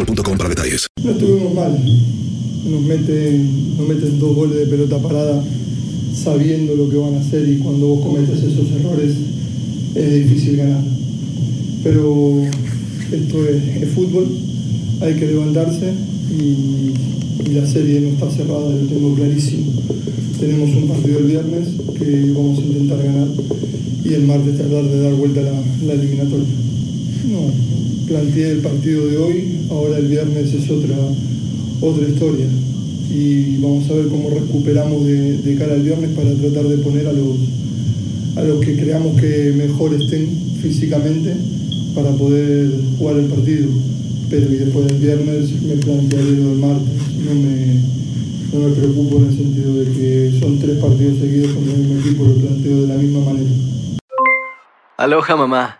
boostmobile.com para detalles. No estuvimos mal. Nos meten, nos meten dos goles de pelota parada sabiendo lo que van a hacer y cuando vos cometes esos errores es difícil ganar. Pero esto es, es fútbol, hay que levantarse y, y la serie no está cerrada, lo tengo clarísimo. Tenemos un partido el viernes que vamos a intentar ganar y el martes tratar de dar vuelta la, la eliminatoria. No, planteé el partido de hoy, ahora el viernes es otra, otra historia. Y vamos a ver cómo recuperamos de, de cara al viernes para tratar de poner a los, a los que creamos que mejor estén físicamente para poder jugar el partido. Pero y después del viernes me plantearé lo del martes. No me, no me preocupo en el sentido de que son tres partidos seguidos contra el mismo equipo, lo planteo de la misma manera. Aloha mamá,